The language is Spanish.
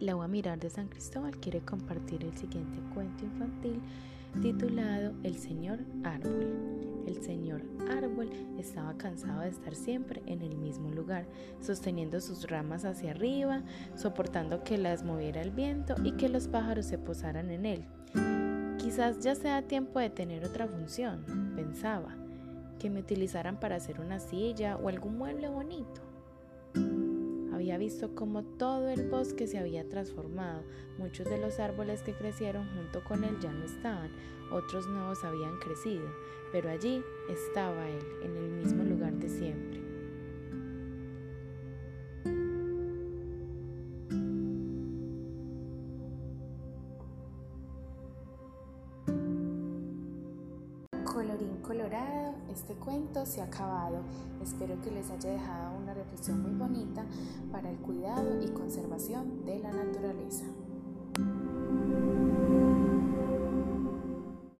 la UA Mirar de San Cristóbal quiere compartir el siguiente cuento infantil titulado El Señor Árbol. El señor árbol estaba cansado de estar siempre en el mismo lugar, sosteniendo sus ramas hacia arriba, soportando que las moviera el viento y que los pájaros se posaran en él. Quizás ya sea tiempo de tener otra función, pensaba, que me utilizaran para hacer una silla o algún mueble bonito. Visto cómo todo el bosque se había transformado. Muchos de los árboles que crecieron junto con él ya no estaban, otros nuevos habían crecido, pero allí estaba él, en el mismo lugar de siempre. Colorín colorado, este cuento se ha acabado. Espero que les haya dejado una reflexión muy bonita para el cuidado y conservación de la naturaleza.